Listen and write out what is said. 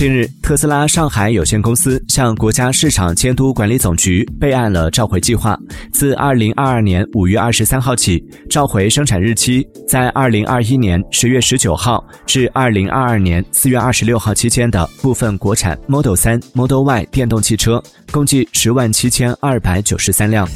近日特斯拉上海有限公司向国家市场监督管理总局备案了召回计划自二零二二年五月二十三号起召回生产日期在二零二一年十月十九号至二零二二年四月二十六号期间的部分国产 model 三 model y 电动汽车共计十万七千二百九十三辆。